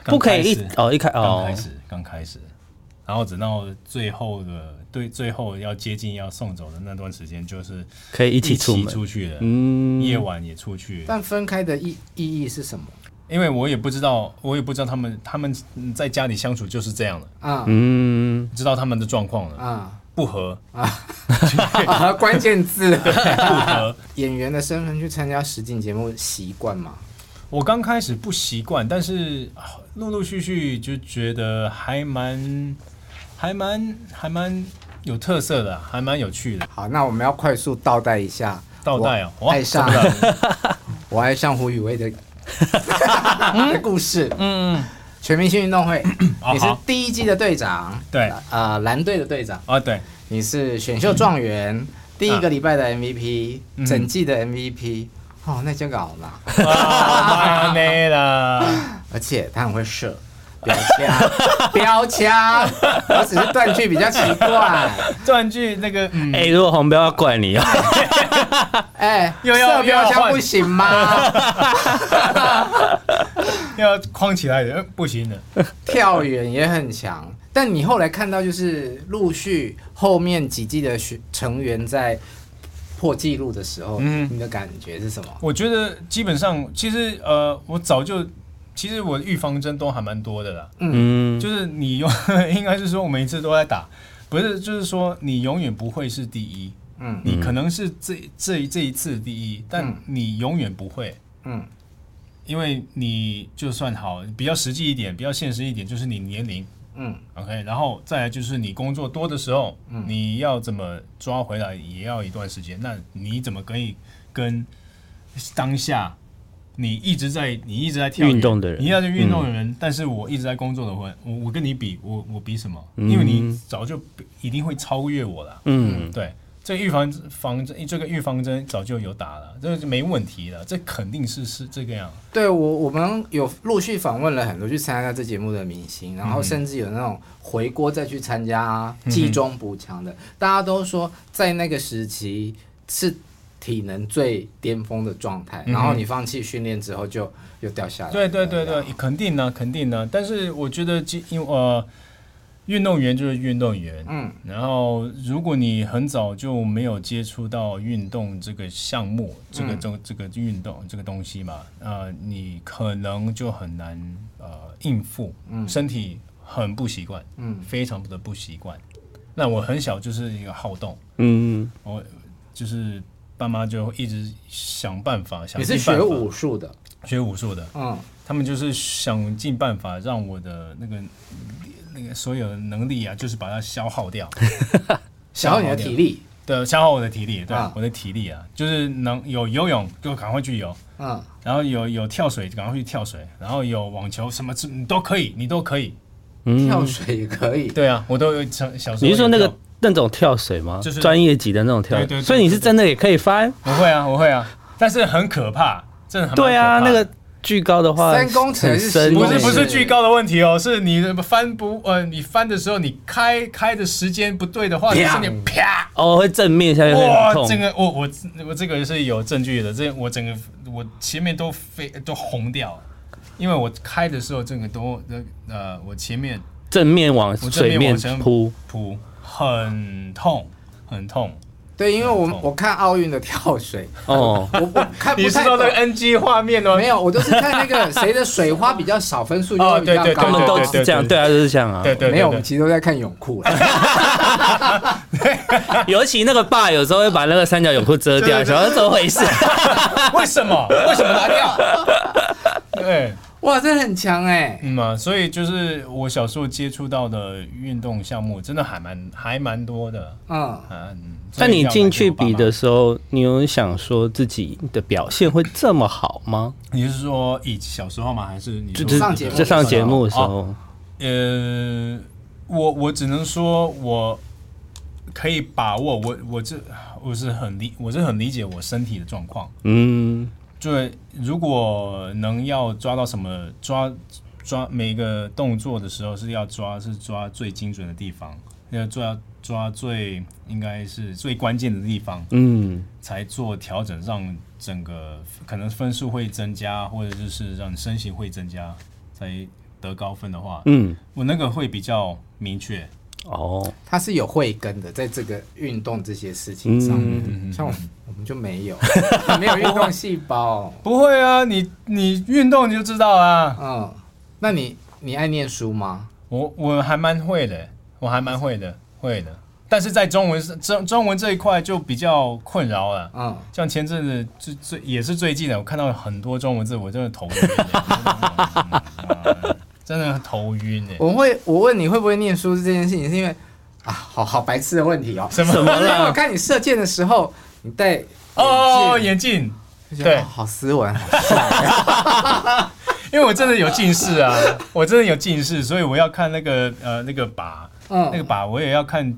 不可以一哦一开哦刚开始刚开始，然后等到最后的对最后要接近要送走的那段时间，就是可以一起出出去的，嗯，夜晚也出去。但分开的意意义是什么？因为我也不知道，我也不知道他们他们在家里相处就是这样的啊，嗯，知道他们的状况了啊，不合啊，关键字不合。演员的身份去参加实境节目习惯吗？我刚开始不习惯，但是陆陆续续就觉得还蛮还蛮还蛮有特色的，还蛮有趣的。好，那我们要快速倒带一下，倒带哦，爱上 我爱上胡宇威的。的故事，嗯，全明星运动会，你是第一季的队长，对，呃，蓝队的队长，哦，对，你是选秀状元，第一个礼拜的 MVP，整季的 MVP，哦，那就搞了，太美了，而且他很会射标枪，标枪，我只是断句比较奇怪，断句那个，哎，如果红标要怪你哦。哎，又要标枪不行吗？要框起来的，不行的。跳远也很强，但你后来看到就是陆续后面几季的成员在破纪录的时候，嗯，你的感觉是什么？我觉得基本上，其实呃，我早就其实我的预防针都还蛮多的啦。嗯，就是你永 应该是说我每一次都在打，不是就是说你永远不会是第一。嗯，你可能是这这这一次第一，但你永远不会。嗯，因为你就算好，比较实际一点，比较现实一点，就是你年龄。嗯，OK，然后再来就是你工作多的时候，嗯，你要怎么抓回来也要一段时间。那你怎么可以跟当下你一直在你一直在跳运动的人，你要是运动的人，但是我一直在工作的话，我我跟你比，我我比什么？因为你早就一定会超越我了。嗯，对。这个预防防针，这个预防针早就有打了，这个没问题了，这肯定是是这个样。对我，我们有陆续访问了很多去参加这节目的明星，然后甚至有那种回锅再去参加季中补强的，嗯、大家都说在那个时期是体能最巅峰的状态，然后你放弃训练之后就又掉下来。对对对对，肯定呢，肯定呢。但是我觉得，因为呃。运动员就是运动员，嗯，然后如果你很早就没有接触到运动这个项目，这个这这个运动这个东西嘛，呃，你可能就很难呃应付，嗯，身体很不习惯，嗯，非常的不习惯。那我很小就是一个好动，嗯，我就是爸妈就一直想办法，想办法。你是学武术的？学武术的，嗯，他们就是想尽办法让我的那个。那个所有的能力啊，就是把它消耗掉，消耗你的体力，对，消耗我的体力，对，我的体力啊，就是能有游泳就赶快去游，嗯，然后有有跳水就赶快去跳水，然后有网球什么你都可以，你都可以，跳水也可以，对啊，我都有小时候。你是说那个那种跳水吗？就是专业级的那种跳水，所以你是真的也可以翻？我会啊，我会啊，但是很可怕，真的很对啊，那个。巨高的话，三公尺是不是不是巨高的问题哦，是你翻不呃，你翻的时候你开开的时间不对的话，你是你啪！哦会正面下去哇，这个我我我这个是有证据的，这我整个我前面都飞都红掉，因为我开的时候整个都呃我前面正面往水面扑。扑很痛很痛。对，因为我我看奥运的跳水 哦，我我看不你是说那个 NG 画面哦？没有，我都是看那个 谁的水花比较少，分数就比较高。他们都是这样，对啊，都是这样啊。对对，没有，我们其实都在看泳裤。尤其那个爸有时候会把那个三角泳裤遮掉，想说怎么回事？为什么？为什么拿掉？对。哇，这很强哎！嗯嘛，所以就是我小时候接触到的运动项目，真的还蛮还蛮多的。嗯嗯。那你进去比的时候，你有想说自己的表现会这么好吗？你是说以小时候吗？还是你就上节目就上节目的时候？哦、呃，我我只能说我可以把握，我我这我是很理我是很理解我身体的状况。嗯。对，如果能要抓到什么抓抓每一个动作的时候是要抓是抓最精准的地方，要抓抓最应该是最关键的地方，嗯，才做调整，让整个可能分数会增加，或者就是让身形会增加，才得高分的话，嗯，我那个会比较明确。哦，他是有慧根的，在这个运动这些事情上面，嗯、像我们，我们就没有，没有运动细胞。不会啊，你你运动你就知道啊。嗯，那你你爱念书吗？我我还蛮会的，我还蛮会的，会的。但是在中文中中文这一块就比较困扰了。嗯，像前阵子最最也是最近的，我看到很多中文字，我真的头晕。真的头晕哎！我会，我问你会不会念书这件事情，是因为啊，好好白痴的问题哦。什么？因为我看你射箭的时候，你戴哦眼镜，对，好斯文，好帅。因为我真的有近视啊，我真的有近视，所以我要看那个呃那个靶，那个靶我也要看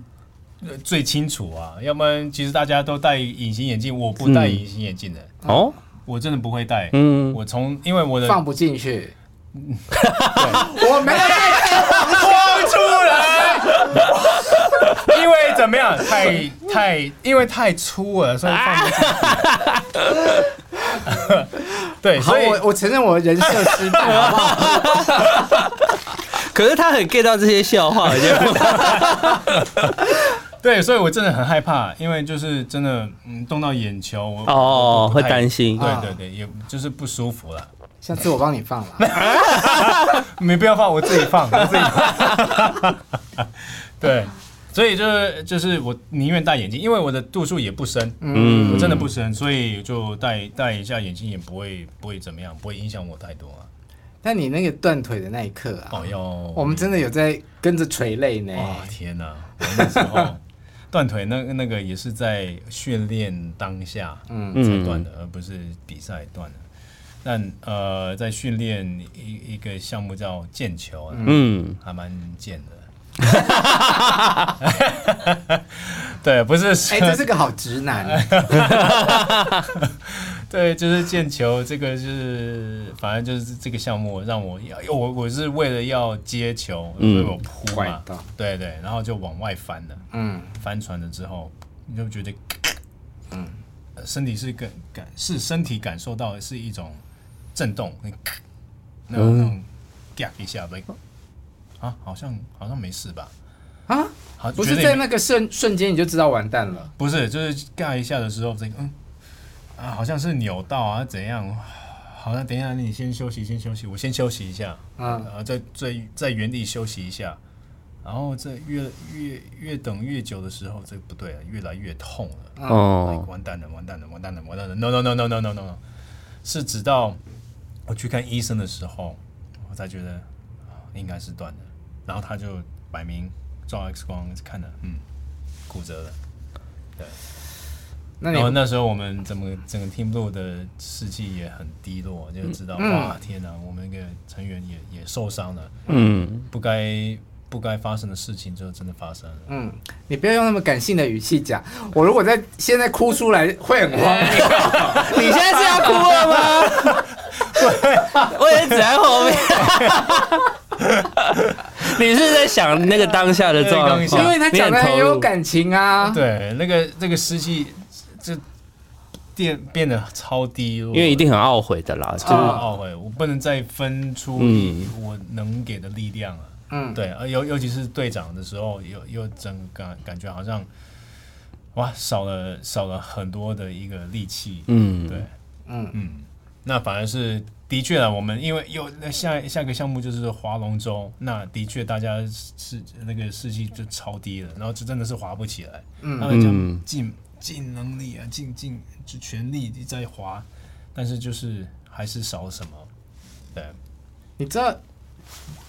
最清楚啊。要不然其实大家都戴隐形眼镜，我不戴隐形眼镜的哦，我真的不会戴。嗯，我从因为我的放不进去。对，我没有放出来，因为怎么样？太太，因为太粗了，所以放不进去。对，好，所以我我承认我人设失败，好不好？可是他很 get 到这些笑话，我觉得 对，所以我真的很害怕，因为就是真的，嗯，动到眼球，我哦会担心对对对，也就是不舒服了。下次我帮你放了。没必要放，我自己放，我自己放。对，所以就是就是我宁愿戴眼镜，因为我的度数也不深，嗯我真的不深，所以就戴戴一下眼镜也不会不会怎么样，不会影响我太多啊。但你那个断腿的那一刻啊，哦哟，我们真的有在跟着垂泪呢。哇天哪！我那时候断腿那那个也是在训练当下嗯才断的，而不是比赛断的。但呃，在训练一一个项目叫毽球，嗯，还蛮贱的。对，不是，哎，这是个好直男。对，就是毽球，这个就是反正就是这个项目让我要我我是为了要接球，所以我扑嘛，对对，然后就往外翻了。嗯，翻船了之后，你就觉得，嗯，身体是感感是身体感受到的是一种震动，那种那种嘎一下呗，啊，好像好像没事吧？啊，好，不是在那个瞬瞬间你就知道完蛋了。不是，就是嘎一下的时候，这个嗯啊，好像是扭到啊怎样？好像等一下，你先休息，先休息，我先休息一下，啊然后在在在原地休息一下，然后在越越越等越久的时候，这个不对了，越来越痛了。哦，完蛋了，完蛋了，完蛋了，完蛋了 No No No No No No No，是直到我去看医生的时候，我才觉得啊应该是断的。然后他就摆明照 X 光看了，嗯，骨折了。那你然后那时候我们整个整个 Team Blue 的士气也很低落，就知道、嗯哇天哪，我们一个成员也也受伤了，嗯，不该不该发生的事情就真的发生了。嗯，你不要用那么感性的语气讲。我如果在现在哭出来会很荒谬。你现在是要哭了吗？我也只在后面。你是在想那个当下的状况，对当下。因为他讲的很有感情啊。对，那个那个士气就变变得超低落，因为一定很懊悔的啦，就就是是懊悔，我不能再分出嗯我能给的力量了。嗯，对，而尤尤其是队长的时候，又又整个感感觉好像哇少了少了很多的一个力气。嗯，对，嗯。嗯，那反而是的确啊，我们因为有那下下个项目就是划龙舟，那的确大家是那个士气就超低了，然后就真的是划不起来。嗯他们讲嗯尽尽能力啊，尽尽就全力在划，但是就是还是少什么。对，你知道，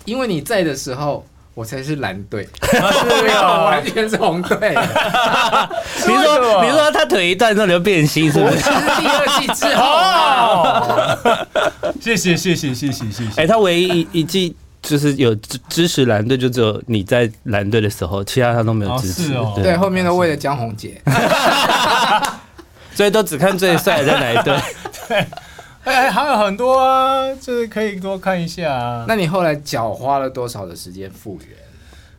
因为你在的时候，我才是蓝队，是哦，完全是红队。比如说，比如说他腿一断，那你就变心，是不是？我是第二季之后。谢谢谢谢谢谢谢谢。哎，他唯一一季就是有支支持蓝队，就只有你在蓝队的时候，其他他都没有支持哦。对，后面都为了江红姐，所以都只看最帅的在哪一队。对。哎，还有很多啊，就是可以多看一下啊。那你后来脚花了多少的时间复原？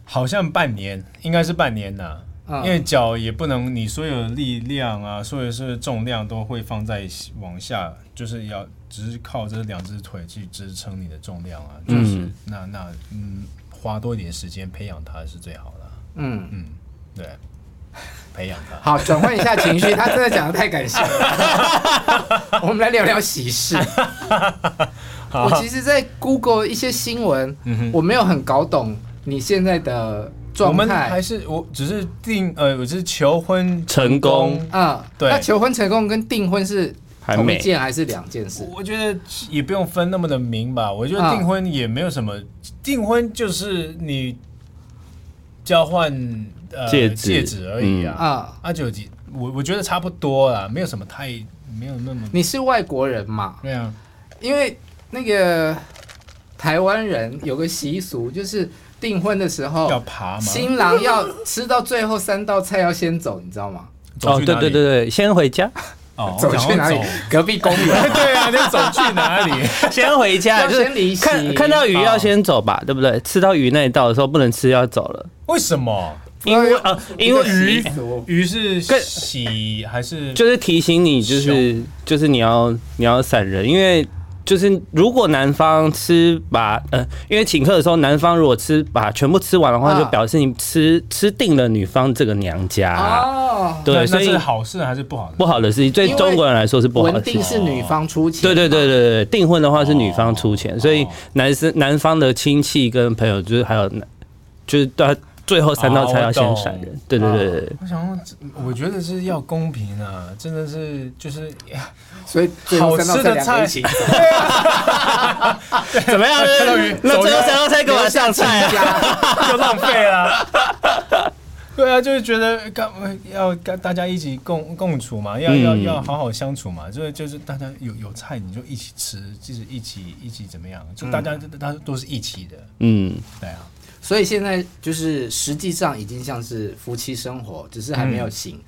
好像半年，应该是半年呐、嗯因为脚也不能，你所有的力量啊，所有是重量都会放在往下，就是要只是靠这两只腿去支撑你的重量啊，就是、嗯那那嗯，花多一点时间培养它是最好的啊。嗯，嗯，对，培养他。好，转换一下情绪，他真的讲的太感性了。我们来聊聊喜事。我其实，在 Google 一些新闻，嗯我没有很搞懂你现在的状我们还。是我只是订呃，我是求婚成功嗯，对那求婚成功跟订婚是同一件还是两件事？我觉得也不用分那么的明吧。我觉得啊订婚也没有什么，订婚就是你交换呃戒指戒指而已啊。啊，啊，就几我我觉得差不多啦，没有什么太没有那么你是外国人嘛？对啊。因为那个台湾人有个习俗，就是订婚的时候要，爬吗？新郎要吃到最后三道菜要先走，你知道吗？哦，对对对对，先回家，哦，走去哪里？隔壁公园。对啊，你要走去哪里？先回家，要就是先离席看看到鱼要先走吧，对不对？吃到鱼那一道的时候不能吃，要走了，为什么？因为呃，因为鱼鱼鱼是更洗还是就是提醒你，就是就是你要你要散人，因为就是如果男方吃把呃，因为请客的时候，男方如果吃把全部吃完的话，啊就表示你吃吃定了女方这个娘家。哦，对，所以是好事还是不好？不好的事情，对中国人来说是不好定事情。是女方出钱，对对对对对，订婚的话是女方出钱，所以男生男方的亲戚跟朋友就是还有男，就是到最后三道菜要先闪人。对对对对。我想说，我觉得是要公平啊，真的是就是所以最后三道菜一起，怎么样？那最后三道菜给我上菜啊！就浪费了。对啊，就是觉得干要跟大家一起共共处嘛，要要要好好相处嘛，就是就是大家有有菜你就一起吃，就是一起一起怎么样，就大家大家都是一起的，嗯，对啊，所以现在就是实际上已经像是夫妻生活，只是还没有行。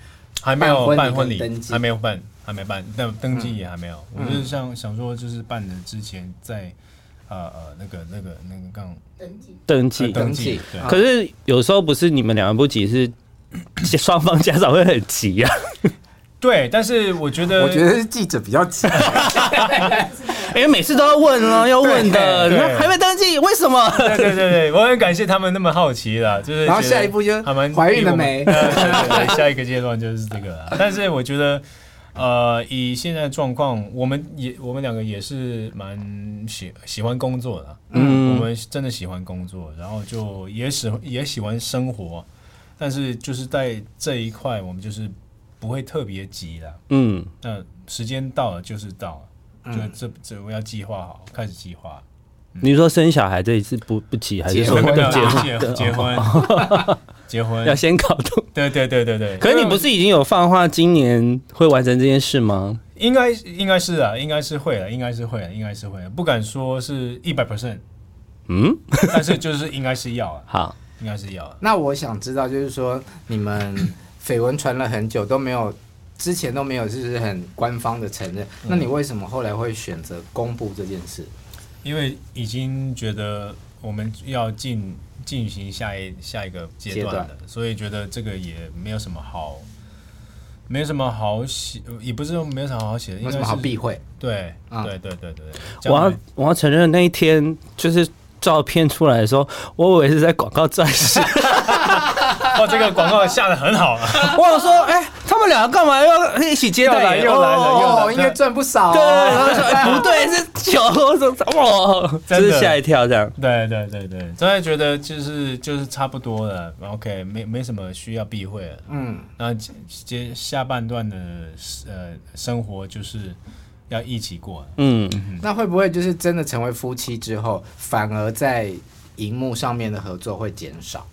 还没有办办婚婚礼登，记还没有办，还没办，登登记也还没有。我就是想想说，就是办的之前在呃呃那个那个那个刚登记。登记登记，可是有时候不是你们两个不急，是 双方家长会很急啊。对，但是我觉得我觉得是记者比较急，因 为每次都要问啊，要问的，还没登记，为什么？对对对对，我很感谢他们那么好奇啦，就是 然后下一步就他们怀孕了没？呃对对对，下一个阶段就是这个了。但是我觉得，呃，以现在的状况，我们也我们两个也是蛮喜喜欢工作的，嗯。我们真的喜欢工作，然后就也喜也喜欢生活，但是就是在这一块，我们就是不会特别急了。嗯，那时间到了就是到了，就嗯这这我要计划好，开始计划。你说生小孩这一次不不急，还是说结婚结婚结结婚 结婚要先搞懂？对对对对对。可是你不是已经有放话今年会完成这件事吗？应该应该是啊，应该是会了，应该是会了，应该是会了，不敢说是一百 percent，嗯，但是就是应该是要啊，好，应该是要啊。那我想知道，就是说你们绯闻传了很久都没有，之前都没有就是很官方的承认，那你为什么后来会选择公布这件事？因为已经觉得我们要进进行下一下一个阶段了，所以觉得这个也没有什么好，没什么好写，也不是说没有什么好写的，应该是有什么好避讳？对啊。对对对对对，我要我要承认那一天就是照片出来的时候，我以为是在广告战士，哦，这个广告下的很好啊，我想说，哎、他们两个干嘛要一起接待？又来又来了又来哦，应该赚不少、哦。对，然后说、哎不对，是酒，我说哇，真是吓一跳这样。对对对对，真的觉得就是就是差不多了，OK，没没什么需要避讳了。嗯，那接接下半段的呃生活就是要一起过。嗯，那会不会就是真的成为夫妻之后，反而在荧幕上面的合作会减少？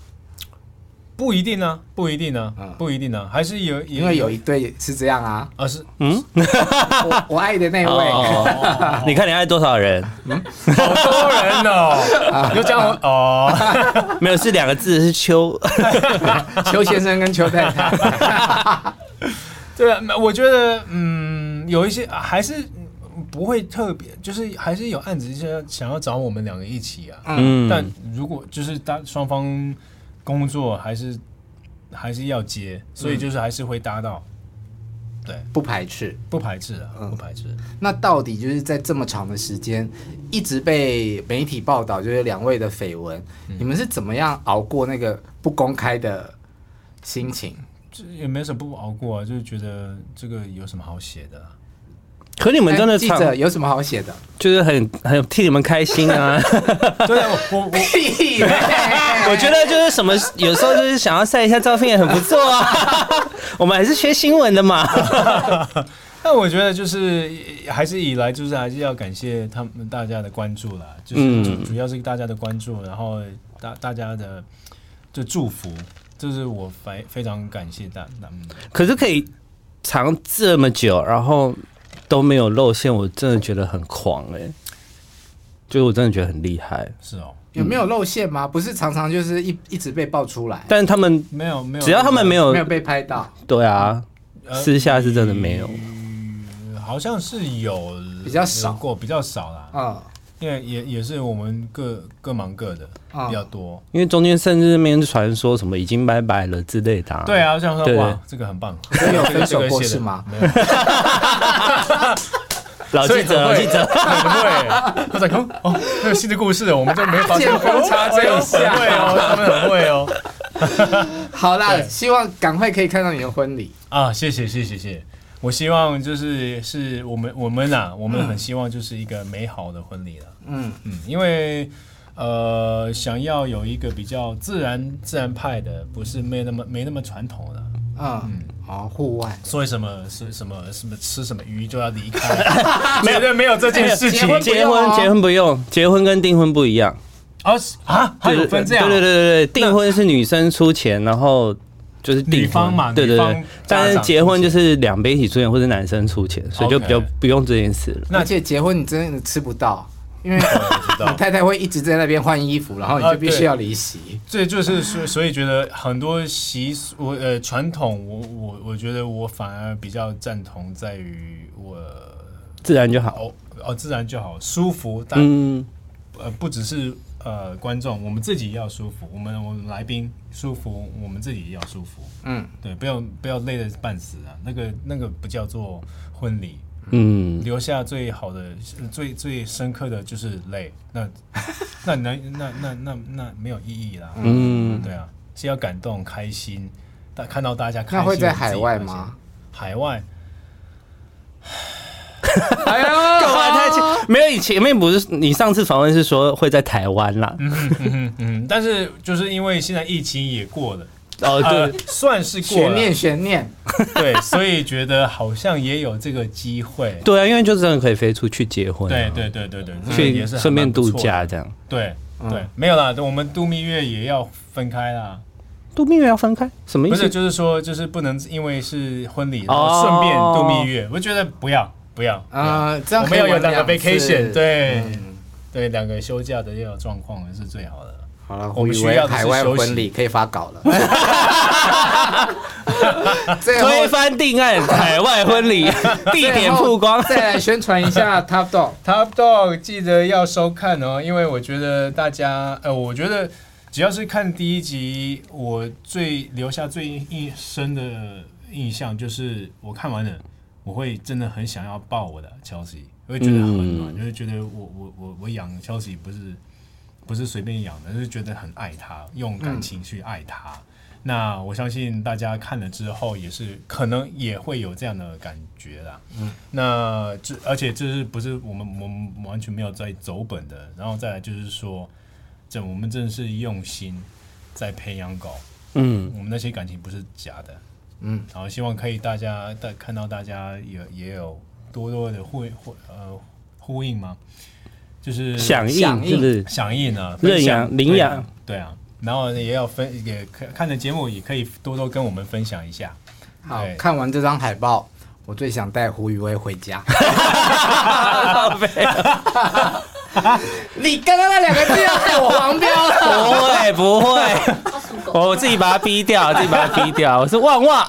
不一定呢，不一定呢嗯，不一定呢，还是有因为有一对是这样啊，啊是。嗯？我我爱的那位，哦，你看你爱多少人？嗯？好多人哦，有这样哦，没有，是两个字，是邱。邱先生跟邱太太。对啊，我觉得嗯有一些还是不会特别，就是还是有案子就是要想要找我们两个一起啊，嗯，但如果就是搭双方工作还是还是要接，所以就是还是会搭到，对，不排斥。不排斥啊，嗯不排斥。那到底就是在这么长的时间，一直被媒体报道，就是两位的绯闻，你们是怎么样熬过那个不公开的心情？这也没什么不熬过啊，就是觉得这个有什么好写的啊、可你们真的哎记者有什么好写的？就是很很替你们开心啊！对啊，我我我 我觉得就是什么，有时候就是想要晒一下照片也很不错啊。我们还是学新闻的嘛。但我觉得就是还是以来就是还是要感谢他们大家的关注啦，就是嗯主主要是大家的关注，然后大大家的就祝福，就是我非非常感谢大他们。可是可以藏这么久，然后都没有露馅，我真的觉得很狂哎、就是我真的觉得很厉害。是哦，有没有露馅吗？不是常常就是一一直被爆出来，但他们没有没有，只要他们没有没有被拍到，对啊，呃私下是真的没有。嗯好像是有比较少有过，比较少啦。嗯，因为也也是我们各各忙各的啊比较多。因为中间甚至面传说什么已经拜拜了之类的、啊。对啊，我想说对哇，这个很棒。有 这个分手过 这个写得是吗？没有。老记者，老记者，很会。我在看哦，那有新的故事，我们就没发现。见缝插针一下很会哦，他们很会哦。好啦，希望赶快可以看到你的婚礼。啊，谢谢谢谢谢谢。我希望就是是我们我们啊，我们很希望就是一个美好的婚礼了。嗯，嗯，因为呃，想要有一个比较自然自然派的，不是没那么没那么传统的。嗯，好，户外所以什么是什么什么吃什么鱼就要离开，绝对没有这件事情。结婚结婚结婚不用，结婚跟订婚不一样。哦啊，还有分这样？对对对对对，订婚是女生出钱，然后就是订婚女方嘛对对对。但是结婚就是两边一起出钱，或者男生出钱，所以就比较不用这件事了。那而且结婚你真的吃不到，因为 太太会一直在那边换衣服，然后你就必须要离席。这就是所所以觉得很多习俗，我呃传统，我我我觉得我反而比较赞同在于我自然就好。哦哦自然就好，舒服，但嗯，呃不只是呃观众，我们自己要舒服，我们我们来宾舒服，我们自己也要舒服，嗯，对，不要不要累得半死啊，那个那个不叫做婚礼，嗯，留下最好的、最最深刻的就是累，那 那能那那那那没有意义啦。嗯对啊，是要感动、开心，大看到大家开心。那会在海外吗？海外哎呦，干嘛太前？没有，以前面不是你上次访问是说会在台湾啦？嗯嗯嗯，但是就是因为现在疫情也过了，哦，呃对，，算是过，悬念悬念，对，所以觉得好像也有这个机会。对啊，因为就真的可以飞出去结婚啊，对对对对对，这个去也是顺便度假这样。对嗯对，没有啦，我们度蜜月也要分开啦。度蜜月要分开，什么意思？不是，就是说，就是不能因为是婚礼，然哦后顺便度蜜月。我觉得不要，不要。啊，这样我可以玩们要有两个 vacation，对嗯对，两个休假的这种状况是最好的。好了，我们以为需要海外婚礼可以发稿了。推翻定案，海外婚礼 地点曝光。再来宣传一下 Top Dog。Top Dog 记得要收看哦，因为我觉得大家，呃，我觉得只要是看第一集，我最留下最印深的印象就是我看完了，我会真的很想要抱我的 Chelsea，我会觉得很暖，嗯就是觉得我我我我养 Chelsea 不是不是随便养的，就是觉得很爱他，用感情去爱他。那我相信大家看了之后，也是可能也会有这样的感觉啦。嗯，那这而且这是不是我们我们完全没有在走本的？然后再来就是说，这我们真的是用心在培养狗，嗯，我们那些感情不是假的。嗯，然后希望可以大家大看到大家也也有多多的呼呼呃呼应吗？就是响响应应是不是？响应啊，认分享养领养对啊，然后也要分也看看的节目也可以多多跟我们分享一下。好看完这张海报，我最想带胡宇威回家。你刚刚那两个字要害我黄标了。不会不会，我自己把它逼掉，自己把它逼掉。我是旺旺，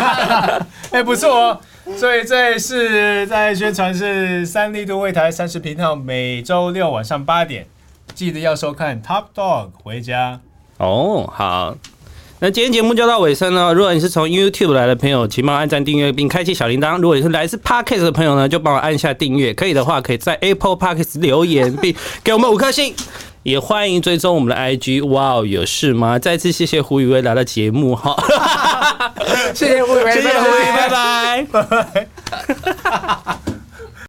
哎，不错哦。所以这是在宣传是三立都会台三十频道，每周六晚上八点，记得要收看 Top Dog 回家。哦，好。那今天节目就到尾声了。如果你是从 YouTube 来的朋友，请帮我按赞订阅并开启小铃铛。如果你是来自 Podcast 的朋友呢，就帮我按下订阅。可以的话，可以在 Apple Podcast 留言并给我们五颗星。也欢迎追踪我们的 IG。哇哦，有事吗？再次谢谢胡宇威来到节目哈，谢谢胡宇威，谢谢胡宇威，拜拜。拜拜。